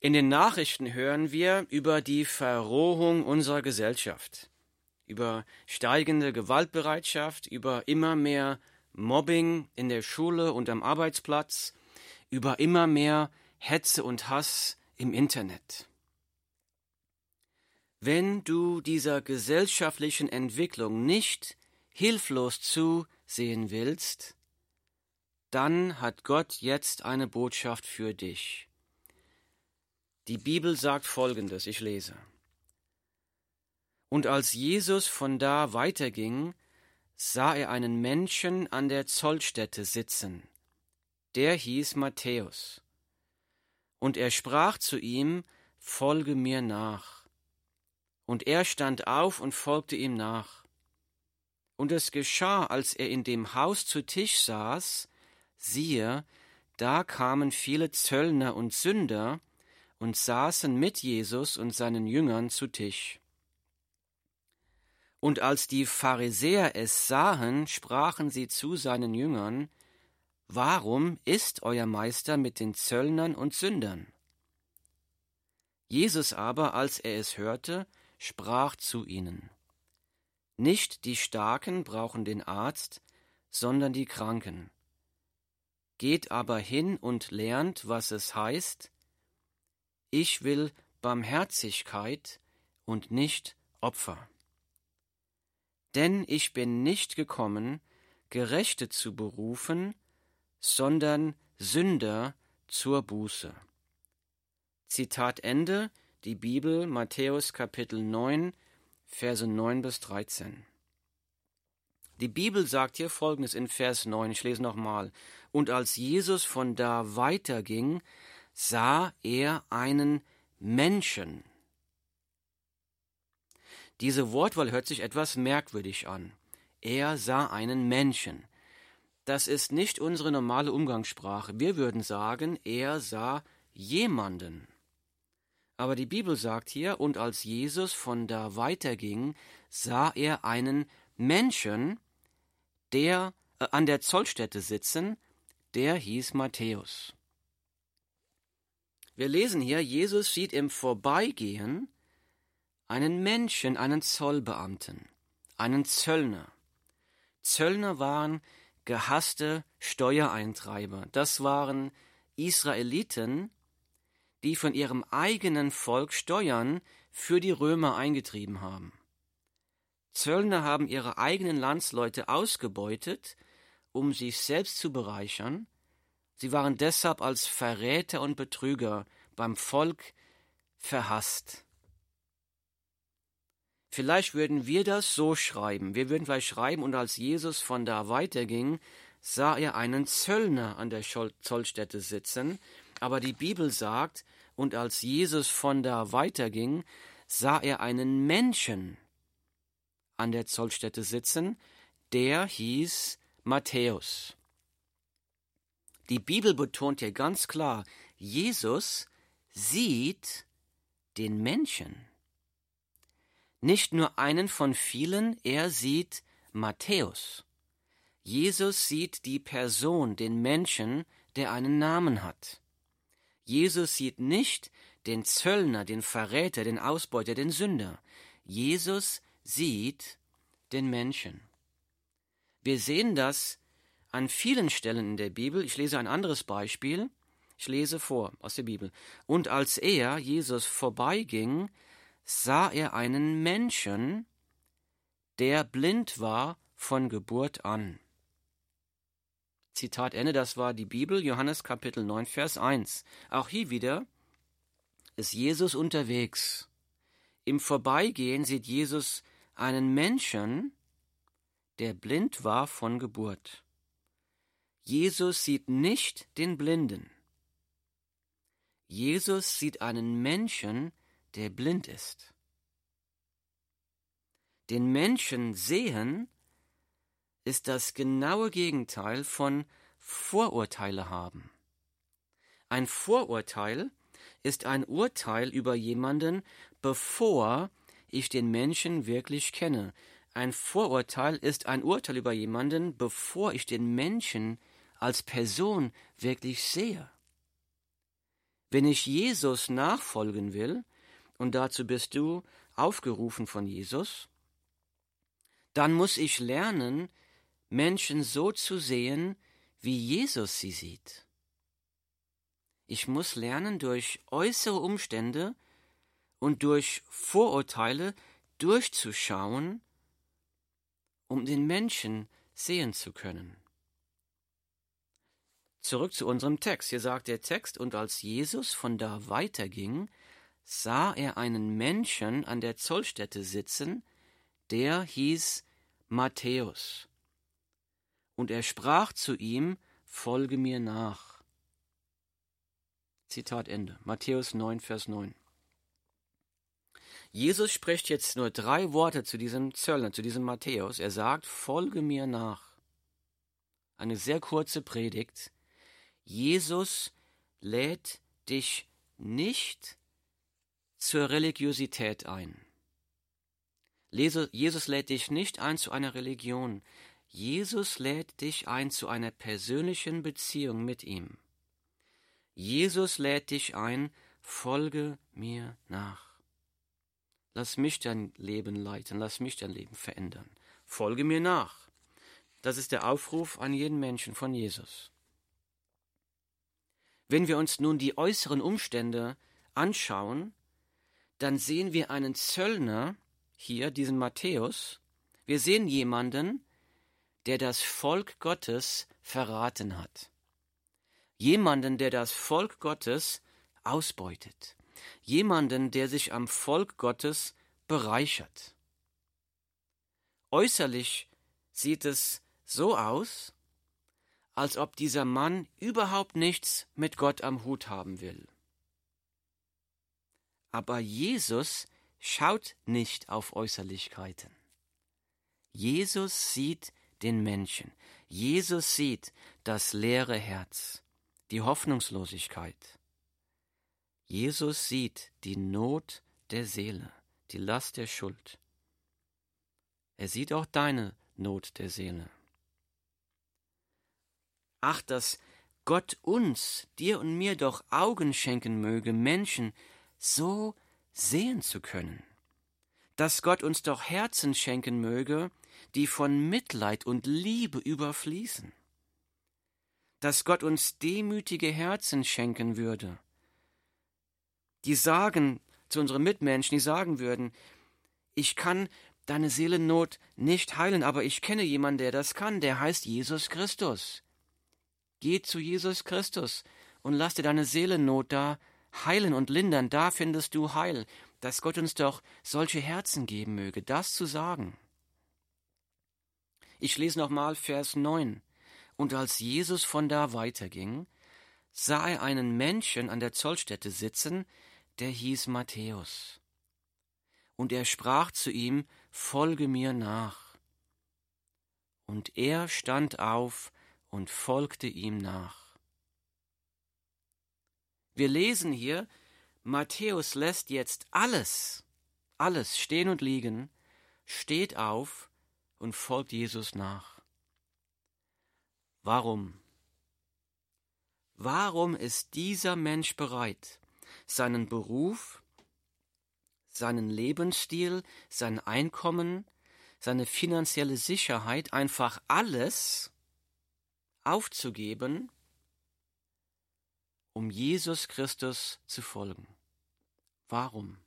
In den Nachrichten hören wir über die Verrohung unserer Gesellschaft, über steigende Gewaltbereitschaft, über immer mehr Mobbing in der Schule und am Arbeitsplatz, über immer mehr Hetze und Hass im Internet. Wenn du dieser gesellschaftlichen Entwicklung nicht hilflos zusehen willst, dann hat Gott jetzt eine Botschaft für dich. Die Bibel sagt Folgendes, ich lese. Und als Jesus von da weiterging, sah er einen Menschen an der Zollstätte sitzen. Der hieß Matthäus. Und er sprach zu ihm, Folge mir nach. Und er stand auf und folgte ihm nach. Und es geschah, als er in dem Haus zu Tisch saß, siehe, da kamen viele Zöllner und Sünder und saßen mit Jesus und seinen Jüngern zu Tisch. Und als die Pharisäer es sahen, sprachen sie zu seinen Jüngern, Warum ist euer Meister mit den Zöllnern und Sündern? Jesus aber, als er es hörte, sprach zu ihnen, Nicht die Starken brauchen den Arzt, sondern die Kranken. Geht aber hin und lernt, was es heißt, ich will Barmherzigkeit und nicht Opfer. Denn ich bin nicht gekommen, Gerechte zu berufen, sondern Sünder zur Buße. Zitat Ende, die Bibel, Matthäus Kapitel 9, Verse 9 bis 13. Die Bibel sagt hier folgendes in Vers 9, ich lese nochmal. Und als Jesus von da weiterging, sah er einen Menschen. Diese Wortwahl hört sich etwas merkwürdig an. Er sah einen Menschen. Das ist nicht unsere normale Umgangssprache. Wir würden sagen, er sah jemanden. Aber die Bibel sagt hier, und als Jesus von da weiterging, sah er einen Menschen, der äh, an der Zollstätte sitzen, der hieß Matthäus. Wir lesen hier, Jesus sieht im Vorbeigehen einen Menschen, einen Zollbeamten, einen Zöllner. Zöllner waren gehasste Steuereintreiber. Das waren Israeliten, die von ihrem eigenen Volk Steuern für die Römer eingetrieben haben. Zöllner haben ihre eigenen Landsleute ausgebeutet, um sich selbst zu bereichern. Sie waren deshalb als Verräter und Betrüger beim Volk verhasst. Vielleicht würden wir das so schreiben. Wir würden vielleicht schreiben, und als Jesus von da weiterging, sah er einen Zöllner an der Zollstätte sitzen. Aber die Bibel sagt, und als Jesus von da weiterging, sah er einen Menschen an der Zollstätte sitzen, der hieß Matthäus. Die Bibel betont hier ganz klar, Jesus sieht den Menschen nicht nur einen von vielen, er sieht Matthäus. Jesus sieht die Person, den Menschen, der einen Namen hat. Jesus sieht nicht den Zöllner, den Verräter, den Ausbeuter, den Sünder. Jesus sieht den Menschen. Wir sehen das an vielen Stellen in der Bibel. Ich lese ein anderes Beispiel. Ich lese vor aus der Bibel. Und als er, Jesus, vorbeiging, sah er einen Menschen, der blind war von Geburt an. Zitat Ende, das war die Bibel, Johannes Kapitel 9, Vers 1. Auch hier wieder ist Jesus unterwegs. Im Vorbeigehen sieht Jesus einen Menschen, der blind war von Geburt. Jesus sieht nicht den Blinden. Jesus sieht einen Menschen, der blind ist. Den Menschen sehen ist das genaue Gegenteil von Vorurteile haben. Ein Vorurteil ist ein Urteil über jemanden, bevor ich den Menschen wirklich kenne. Ein Vorurteil ist ein Urteil über jemanden, bevor ich den Menschen als Person wirklich sehe. Wenn ich Jesus nachfolgen will, und dazu bist du aufgerufen von Jesus, dann muss ich lernen, Menschen so zu sehen, wie Jesus sie sieht. Ich muss lernen, durch äußere Umstände und durch Vorurteile durchzuschauen, um den Menschen sehen zu können. Zurück zu unserem Text. Hier sagt der Text, und als Jesus von da weiterging, sah er einen Menschen an der Zollstätte sitzen, der hieß Matthäus. Und er sprach zu ihm, Folge mir nach. Zitat Ende. Matthäus 9, Vers 9. Jesus spricht jetzt nur drei Worte zu diesem Zöllner, zu diesem Matthäus. Er sagt, folge mir nach. Eine sehr kurze Predigt. Jesus lädt dich nicht zur Religiosität ein. Jesus lädt dich nicht ein zu einer Religion. Jesus lädt dich ein zu einer persönlichen Beziehung mit ihm. Jesus lädt dich ein, folge mir nach. Lass mich dein Leben leiten, lass mich dein Leben verändern. Folge mir nach. Das ist der Aufruf an jeden Menschen von Jesus. Wenn wir uns nun die äußeren Umstände anschauen, dann sehen wir einen Zöllner, hier diesen Matthäus, wir sehen jemanden, der das Volk Gottes verraten hat. Jemanden, der das Volk Gottes ausbeutet jemanden, der sich am Volk Gottes bereichert. Äußerlich sieht es so aus, als ob dieser Mann überhaupt nichts mit Gott am Hut haben will. Aber Jesus schaut nicht auf Äußerlichkeiten. Jesus sieht den Menschen. Jesus sieht das leere Herz, die Hoffnungslosigkeit. Jesus sieht die Not der Seele, die Last der Schuld. Er sieht auch deine Not der Seele. Ach, dass Gott uns, dir und mir doch Augen schenken möge, Menschen so sehen zu können. Dass Gott uns doch Herzen schenken möge, die von Mitleid und Liebe überfließen. Dass Gott uns demütige Herzen schenken würde, die sagen zu unseren Mitmenschen, die sagen würden, ich kann deine Seelennot nicht heilen, aber ich kenne jemanden, der das kann, der heißt Jesus Christus. Geh zu Jesus Christus und lass dir deine Seelennot da heilen und lindern, da findest du Heil, dass Gott uns doch solche Herzen geben möge, das zu sagen. Ich lese nochmal Vers 9. Und als Jesus von da weiterging, sah er einen Menschen an der Zollstätte sitzen, der hieß Matthäus. Und er sprach zu ihm, Folge mir nach. Und er stand auf und folgte ihm nach. Wir lesen hier, Matthäus lässt jetzt alles, alles stehen und liegen, steht auf und folgt Jesus nach. Warum? Warum ist dieser Mensch bereit, seinen Beruf, seinen Lebensstil, sein Einkommen, seine finanzielle Sicherheit, einfach alles aufzugeben, um Jesus Christus zu folgen. Warum?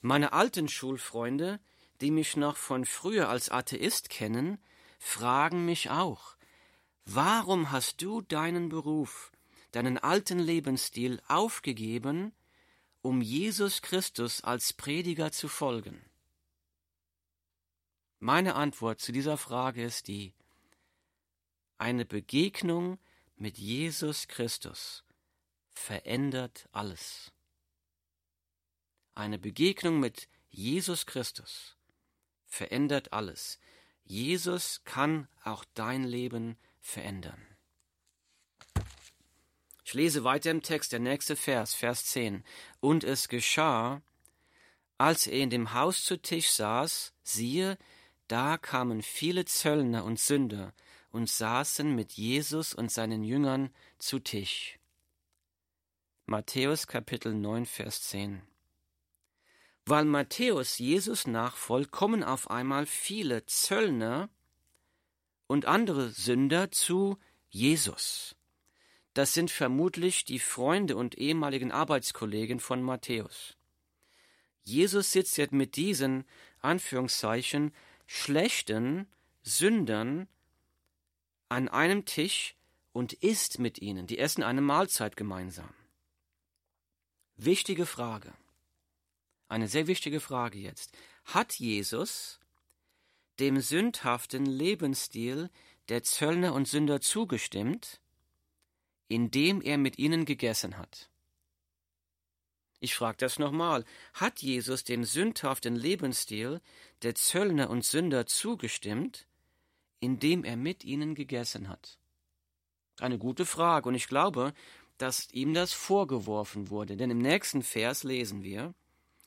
Meine alten Schulfreunde, die mich noch von früher als Atheist kennen, fragen mich auch, warum hast du deinen Beruf, deinen alten Lebensstil aufgegeben, um Jesus Christus als Prediger zu folgen? Meine Antwort zu dieser Frage ist die, eine Begegnung mit Jesus Christus verändert alles. Eine Begegnung mit Jesus Christus verändert alles. Jesus kann auch dein Leben verändern. Ich lese weiter im Text, der nächste Vers, Vers 10. Und es geschah, als er in dem Haus zu Tisch saß, siehe, da kamen viele Zöllner und Sünder und saßen mit Jesus und seinen Jüngern zu Tisch. Matthäus Kapitel 9, Vers 10. Weil Matthäus Jesus nachfolgt, kommen auf einmal viele Zöllner und andere Sünder zu Jesus. Das sind vermutlich die Freunde und ehemaligen Arbeitskollegen von Matthäus. Jesus sitzt jetzt mit diesen Anführungszeichen schlechten Sündern an einem Tisch und isst mit ihnen. Die essen eine Mahlzeit gemeinsam. Wichtige Frage. Eine sehr wichtige Frage jetzt. Hat Jesus dem sündhaften Lebensstil der Zöllner und Sünder zugestimmt, indem er mit ihnen gegessen hat? Ich frage das nochmal. Hat Jesus dem sündhaften Lebensstil der Zöllner und Sünder zugestimmt, indem er mit ihnen gegessen hat? Eine gute Frage, und ich glaube, dass ihm das vorgeworfen wurde, denn im nächsten Vers lesen wir,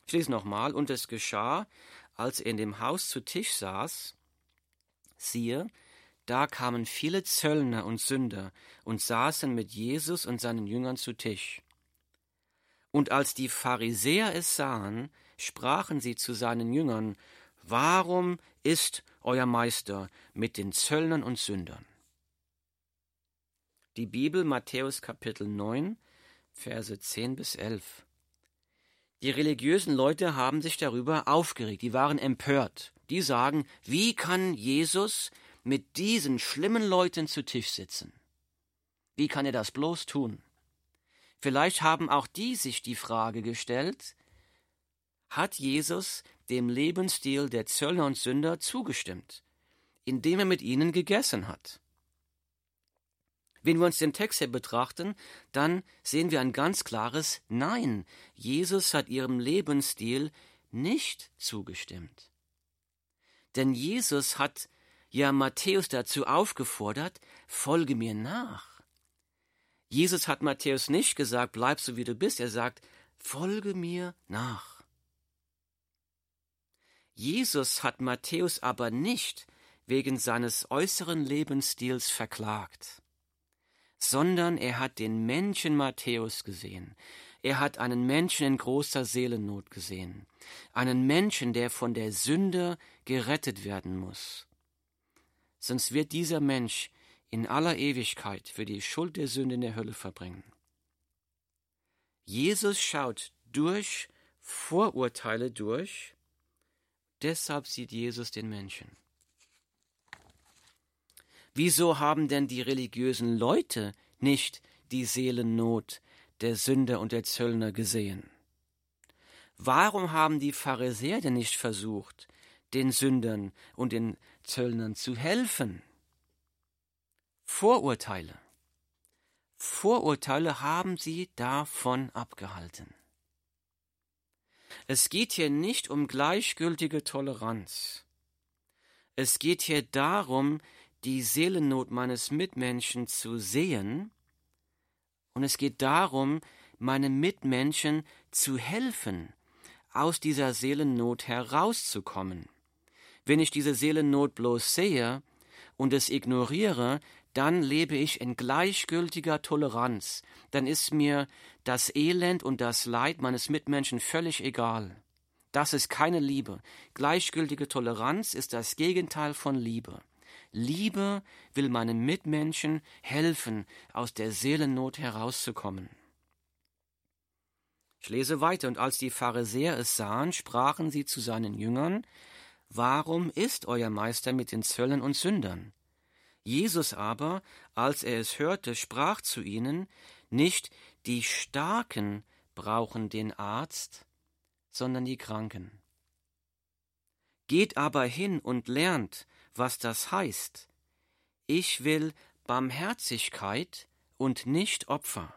ich lese nochmal, und es geschah, als er in dem Haus zu Tisch saß, siehe, da kamen viele Zöllner und Sünder und saßen mit Jesus und seinen Jüngern zu Tisch. Und als die Pharisäer es sahen, sprachen sie zu seinen Jüngern, Warum ist euer Meister mit den Zöllnern und Sündern? Die Bibel Matthäus Kapitel 9, Verse 10 bis 11. Die religiösen Leute haben sich darüber aufgeregt, die waren empört. Die sagen, wie kann Jesus mit diesen schlimmen Leuten zu Tisch sitzen? Wie kann er das bloß tun? Vielleicht haben auch die sich die Frage gestellt, hat Jesus dem Lebensstil der Zöllner und Sünder zugestimmt, indem er mit ihnen gegessen hat? Wenn wir uns den Text hier betrachten, dann sehen wir ein ganz klares Nein. Jesus hat ihrem Lebensstil nicht zugestimmt. Denn Jesus hat ja Matthäus dazu aufgefordert, folge mir nach. Jesus hat Matthäus nicht gesagt, bleib so wie du bist, er sagt, folge mir nach. Jesus hat Matthäus aber nicht wegen seines äußeren Lebensstils verklagt, sondern er hat den Menschen Matthäus gesehen. Er hat einen Menschen in großer Seelennot gesehen, einen Menschen, der von der Sünde gerettet werden muss. Sonst wird dieser Mensch in aller Ewigkeit für die Schuld der Sünde in der Hölle verbringen. Jesus schaut durch Vorurteile durch, deshalb sieht Jesus den Menschen. Wieso haben denn die religiösen Leute nicht die Seelennot der Sünder und der Zöllner gesehen? Warum haben die Pharisäer denn nicht versucht, den Sündern und den Zöllnern zu helfen? Vorurteile. Vorurteile haben sie davon abgehalten. Es geht hier nicht um gleichgültige Toleranz. Es geht hier darum, die Seelennot meines Mitmenschen zu sehen, und es geht darum, meinem Mitmenschen zu helfen, aus dieser Seelennot herauszukommen. Wenn ich diese Seelennot bloß sehe und es ignoriere, dann lebe ich in gleichgültiger Toleranz, dann ist mir das Elend und das Leid meines Mitmenschen völlig egal. Das ist keine Liebe. Gleichgültige Toleranz ist das Gegenteil von Liebe. Liebe will meinem Mitmenschen helfen, aus der Seelennot herauszukommen. Ich lese weiter, und als die Pharisäer es sahen, sprachen sie zu seinen Jüngern, Warum ist euer Meister mit den Zöllern und Sündern? Jesus aber, als er es hörte, sprach zu ihnen, nicht die Starken brauchen den Arzt, sondern die Kranken. Geht aber hin und lernt, was das heißt. Ich will Barmherzigkeit und nicht Opfer.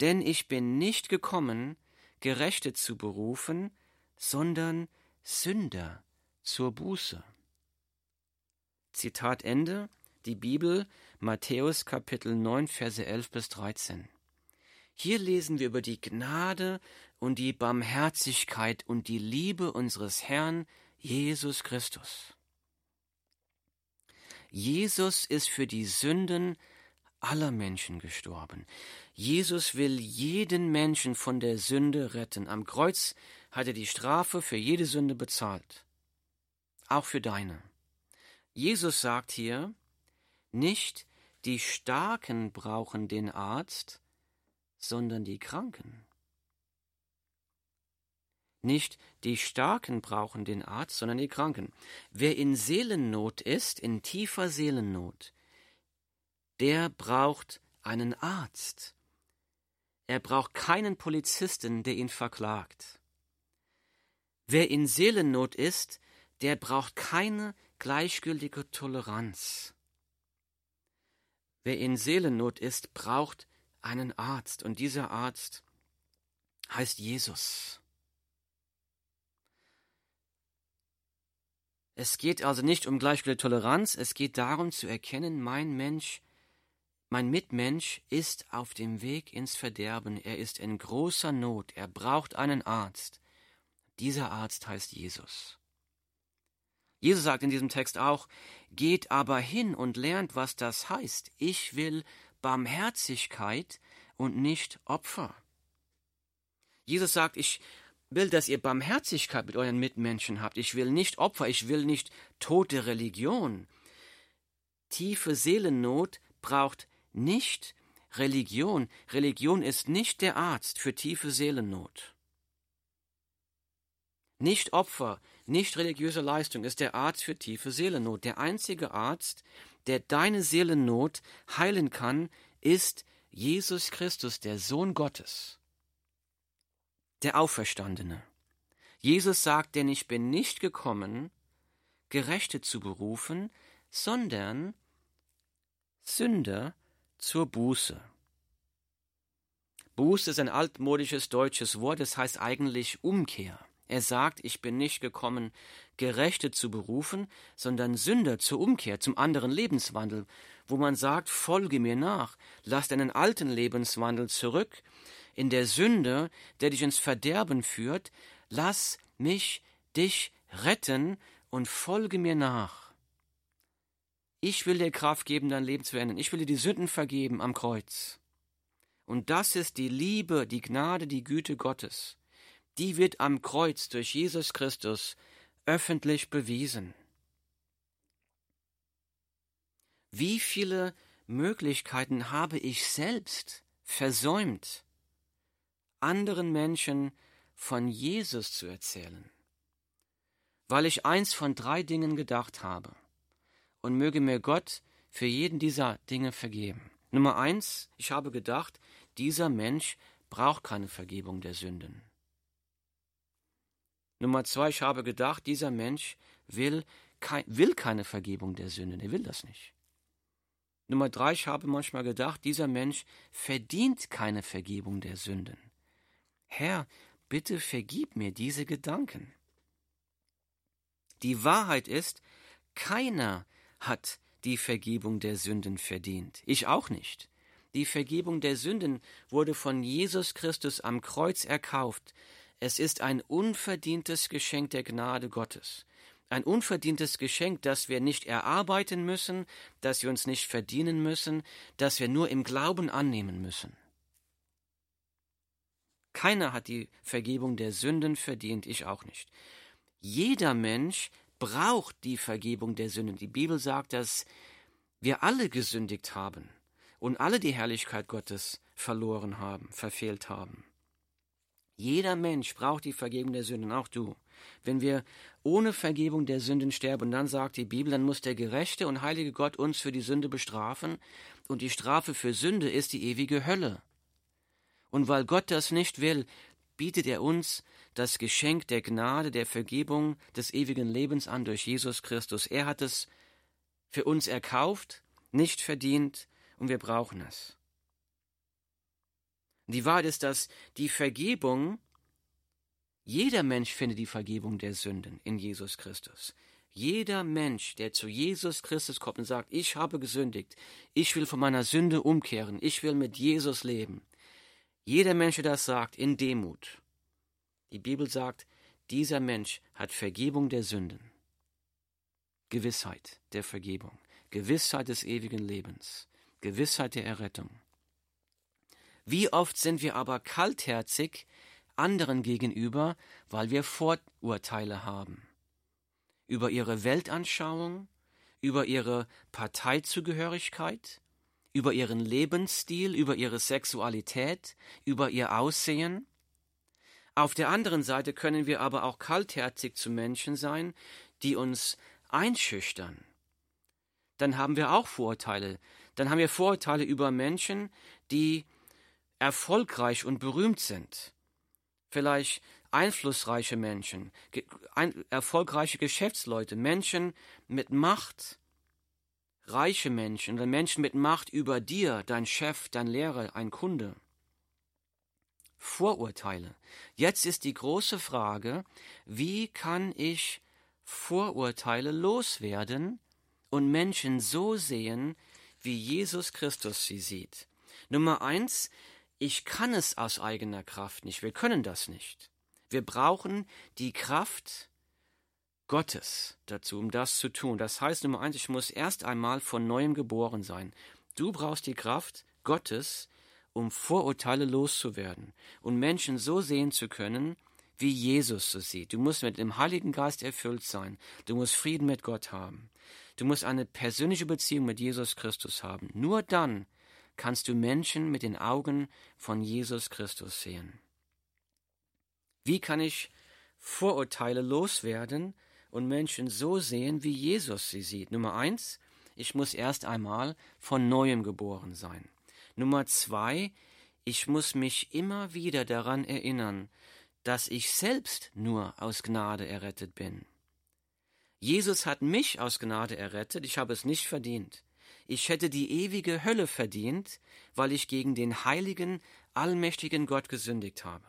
Denn ich bin nicht gekommen, Gerechte zu berufen, sondern Sünder zur Buße. Zitat Ende, die Bibel, Matthäus Kapitel 9, Verse 11 bis 13. Hier lesen wir über die Gnade und die Barmherzigkeit und die Liebe unseres Herrn Jesus Christus. Jesus ist für die Sünden aller Menschen gestorben. Jesus will jeden Menschen von der Sünde retten. Am Kreuz hat er die Strafe für jede Sünde bezahlt. Auch für deine. Jesus sagt hier, nicht die Starken brauchen den Arzt, sondern die Kranken. Nicht die Starken brauchen den Arzt, sondern die Kranken. Wer in Seelennot ist, in tiefer Seelennot, der braucht einen Arzt. Er braucht keinen Polizisten, der ihn verklagt. Wer in Seelennot ist, der braucht keine gleichgültige Toleranz. Wer in Seelennot ist, braucht einen Arzt, und dieser Arzt heißt Jesus. Es geht also nicht um gleichgültige Toleranz, es geht darum zu erkennen, mein Mensch, mein Mitmensch ist auf dem Weg ins Verderben, er ist in großer Not, er braucht einen Arzt. Dieser Arzt heißt Jesus. Jesus sagt in diesem Text auch, geht aber hin und lernt, was das heißt. Ich will Barmherzigkeit und nicht Opfer. Jesus sagt, ich will, dass ihr Barmherzigkeit mit euren Mitmenschen habt. Ich will nicht Opfer, ich will nicht tote Religion. Tiefe Seelennot braucht nicht Religion. Religion ist nicht der Arzt für tiefe Seelennot. Nicht Opfer, nicht religiöse Leistung ist der Arzt für tiefe Seelennot. Der einzige Arzt, der deine Seelennot heilen kann, ist Jesus Christus, der Sohn Gottes der Auferstandene. Jesus sagt, denn ich bin nicht gekommen, Gerechte zu berufen, sondern Sünder zur Buße. Buße ist ein altmodisches deutsches Wort, es das heißt eigentlich Umkehr. Er sagt, ich bin nicht gekommen, Gerechte zu berufen, sondern Sünder zur Umkehr, zum anderen Lebenswandel, wo man sagt, folge mir nach, lass deinen alten Lebenswandel zurück, in der Sünde, der dich ins Verderben führt, lass mich dich retten und folge mir nach. Ich will dir Kraft geben, dein Leben zu ändern. Ich will dir die Sünden vergeben am Kreuz. Und das ist die Liebe, die Gnade, die Güte Gottes. Die wird am Kreuz durch Jesus Christus öffentlich bewiesen. Wie viele Möglichkeiten habe ich selbst versäumt, anderen Menschen von Jesus zu erzählen, weil ich eins von drei Dingen gedacht habe. Und möge mir Gott für jeden dieser Dinge vergeben. Nummer eins, ich habe gedacht, dieser Mensch braucht keine Vergebung der Sünden. Nummer zwei, ich habe gedacht, dieser Mensch will, kein, will keine Vergebung der Sünden, er will das nicht. Nummer drei, ich habe manchmal gedacht, dieser Mensch verdient keine Vergebung der Sünden. Herr, bitte vergib mir diese Gedanken. Die Wahrheit ist, keiner hat die Vergebung der Sünden verdient. Ich auch nicht. Die Vergebung der Sünden wurde von Jesus Christus am Kreuz erkauft. Es ist ein unverdientes Geschenk der Gnade Gottes. Ein unverdientes Geschenk, das wir nicht erarbeiten müssen, das wir uns nicht verdienen müssen, das wir nur im Glauben annehmen müssen. Keiner hat die Vergebung der Sünden verdient, ich auch nicht. Jeder Mensch braucht die Vergebung der Sünden. Die Bibel sagt, dass wir alle gesündigt haben und alle die Herrlichkeit Gottes verloren haben, verfehlt haben. Jeder Mensch braucht die Vergebung der Sünden, auch du. Wenn wir ohne Vergebung der Sünden sterben, dann sagt die Bibel, dann muss der gerechte und heilige Gott uns für die Sünde bestrafen, und die Strafe für Sünde ist die ewige Hölle. Und weil Gott das nicht will, bietet er uns das Geschenk der Gnade, der Vergebung des ewigen Lebens an durch Jesus Christus. Er hat es für uns erkauft, nicht verdient, und wir brauchen es. Die Wahrheit ist, dass die Vergebung, jeder Mensch findet die Vergebung der Sünden in Jesus Christus. Jeder Mensch, der zu Jesus Christus kommt und sagt, ich habe gesündigt, ich will von meiner Sünde umkehren, ich will mit Jesus leben, jeder Mensch, der das sagt, in Demut. Die Bibel sagt, dieser Mensch hat Vergebung der Sünden. Gewissheit der Vergebung, Gewissheit des ewigen Lebens, Gewissheit der Errettung. Wie oft sind wir aber kaltherzig anderen gegenüber, weil wir Vorurteile haben über ihre Weltanschauung, über ihre Parteizugehörigkeit, über ihren Lebensstil, über ihre Sexualität, über ihr Aussehen. Auf der anderen Seite können wir aber auch kaltherzig zu Menschen sein, die uns einschüchtern. Dann haben wir auch Vorurteile. Dann haben wir Vorurteile über Menschen, die erfolgreich und berühmt sind. Vielleicht einflussreiche Menschen, ein, erfolgreiche Geschäftsleute, Menschen mit Macht, reiche Menschen oder Menschen mit Macht über dir, dein Chef, dein Lehrer, ein Kunde. Vorurteile. Jetzt ist die große Frage, wie kann ich Vorurteile loswerden und Menschen so sehen, wie Jesus Christus sie sieht? Nummer eins, ich kann es aus eigener Kraft nicht. Wir können das nicht. Wir brauchen die Kraft Gottes dazu, um das zu tun. Das heißt Nummer eins, ich muss erst einmal von neuem geboren sein. Du brauchst die Kraft Gottes, um Vorurteile loszuwerden und Menschen so sehen zu können, wie Jesus so sieht. Du musst mit dem Heiligen Geist erfüllt sein. Du musst Frieden mit Gott haben. Du musst eine persönliche Beziehung mit Jesus Christus haben. Nur dann kannst du Menschen mit den Augen von Jesus Christus sehen. Wie kann ich Vorurteile loswerden und Menschen so sehen, wie Jesus sie sieht? Nummer eins, ich muss erst einmal von neuem geboren sein. Nummer zwei, ich muss mich immer wieder daran erinnern, dass ich selbst nur aus Gnade errettet bin. Jesus hat mich aus Gnade errettet, ich habe es nicht verdient. Ich hätte die ewige Hölle verdient, weil ich gegen den heiligen, allmächtigen Gott gesündigt habe.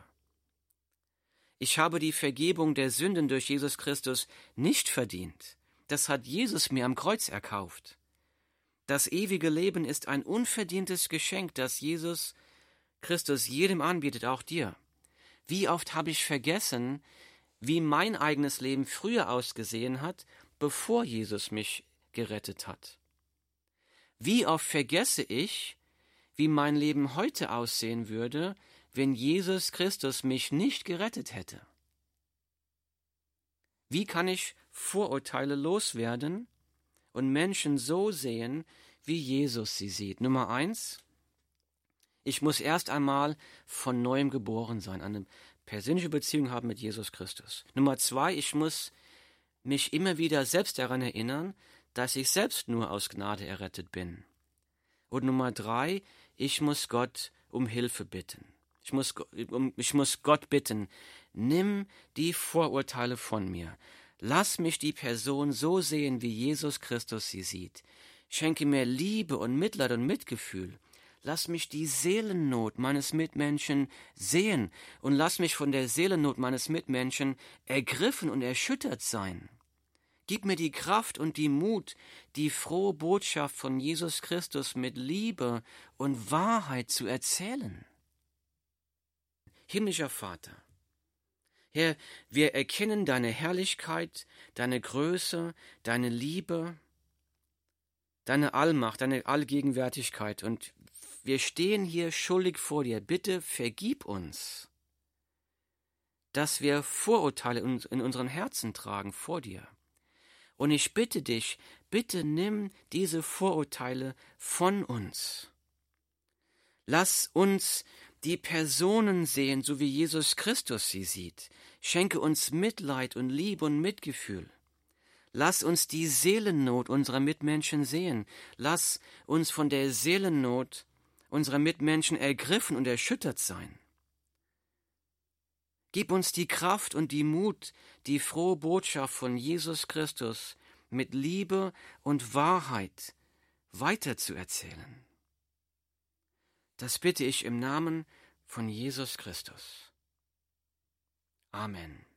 Ich habe die Vergebung der Sünden durch Jesus Christus nicht verdient. Das hat Jesus mir am Kreuz erkauft. Das ewige Leben ist ein unverdientes Geschenk, das Jesus Christus jedem anbietet, auch dir. Wie oft habe ich vergessen, wie mein eigenes Leben früher ausgesehen hat, bevor Jesus mich gerettet hat. Wie oft vergesse ich, wie mein Leben heute aussehen würde, wenn Jesus Christus mich nicht gerettet hätte? Wie kann ich Vorurteile loswerden und Menschen so sehen, wie Jesus sie sieht? Nummer eins, ich muss erst einmal von neuem geboren sein, eine persönliche Beziehung haben mit Jesus Christus. Nummer zwei, ich muss mich immer wieder selbst daran erinnern, dass ich selbst nur aus Gnade errettet bin. Und Nummer drei, ich muss Gott um Hilfe bitten. Ich muss, ich muss Gott bitten, nimm die Vorurteile von mir. Lass mich die Person so sehen, wie Jesus Christus sie sieht. Schenke mir Liebe und Mitleid und Mitgefühl. Lass mich die Seelennot meines Mitmenschen sehen und lass mich von der Seelennot meines Mitmenschen ergriffen und erschüttert sein. Gib mir die Kraft und die Mut, die frohe Botschaft von Jesus Christus mit Liebe und Wahrheit zu erzählen. Himmlischer Vater, Herr, wir erkennen deine Herrlichkeit, deine Größe, deine Liebe, deine Allmacht, deine Allgegenwärtigkeit und wir stehen hier schuldig vor dir. Bitte vergib uns, dass wir Vorurteile in unseren Herzen tragen vor dir. Und ich bitte dich, bitte nimm diese Vorurteile von uns. Lass uns die Personen sehen, so wie Jesus Christus sie sieht. Schenke uns Mitleid und Liebe und Mitgefühl. Lass uns die Seelennot unserer Mitmenschen sehen. Lass uns von der Seelennot unserer Mitmenschen ergriffen und erschüttert sein. Gib uns die Kraft und die Mut, die frohe Botschaft von Jesus Christus mit Liebe und Wahrheit weiterzuerzählen. Das bitte ich im Namen von Jesus Christus. Amen.